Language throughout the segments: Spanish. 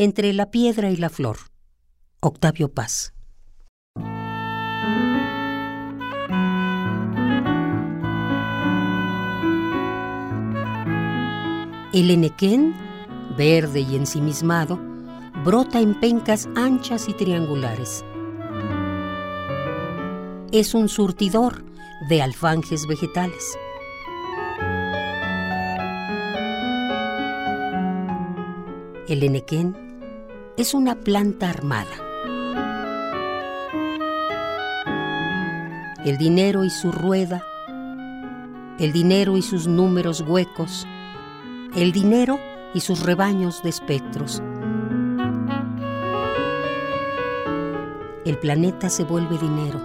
Entre la piedra y la flor. Octavio Paz. El enequén, verde y ensimismado, brota en pencas anchas y triangulares. Es un surtidor de alfanjes vegetales. El enequén es una planta armada. El dinero y su rueda, el dinero y sus números huecos, el dinero y sus rebaños de espectros. El planeta se vuelve dinero,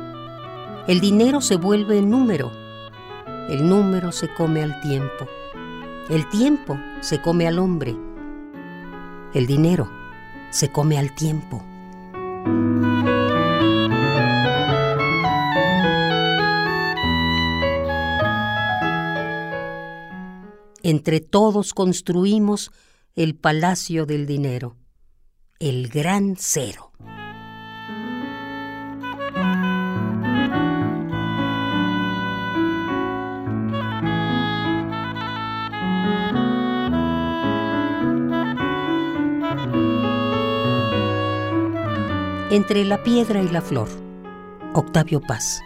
el dinero se vuelve número, el número se come al tiempo, el tiempo se come al hombre el dinero se come al tiempo. Entre todos construimos el palacio del dinero, el gran cero. Entre la piedra y la flor. Octavio Paz.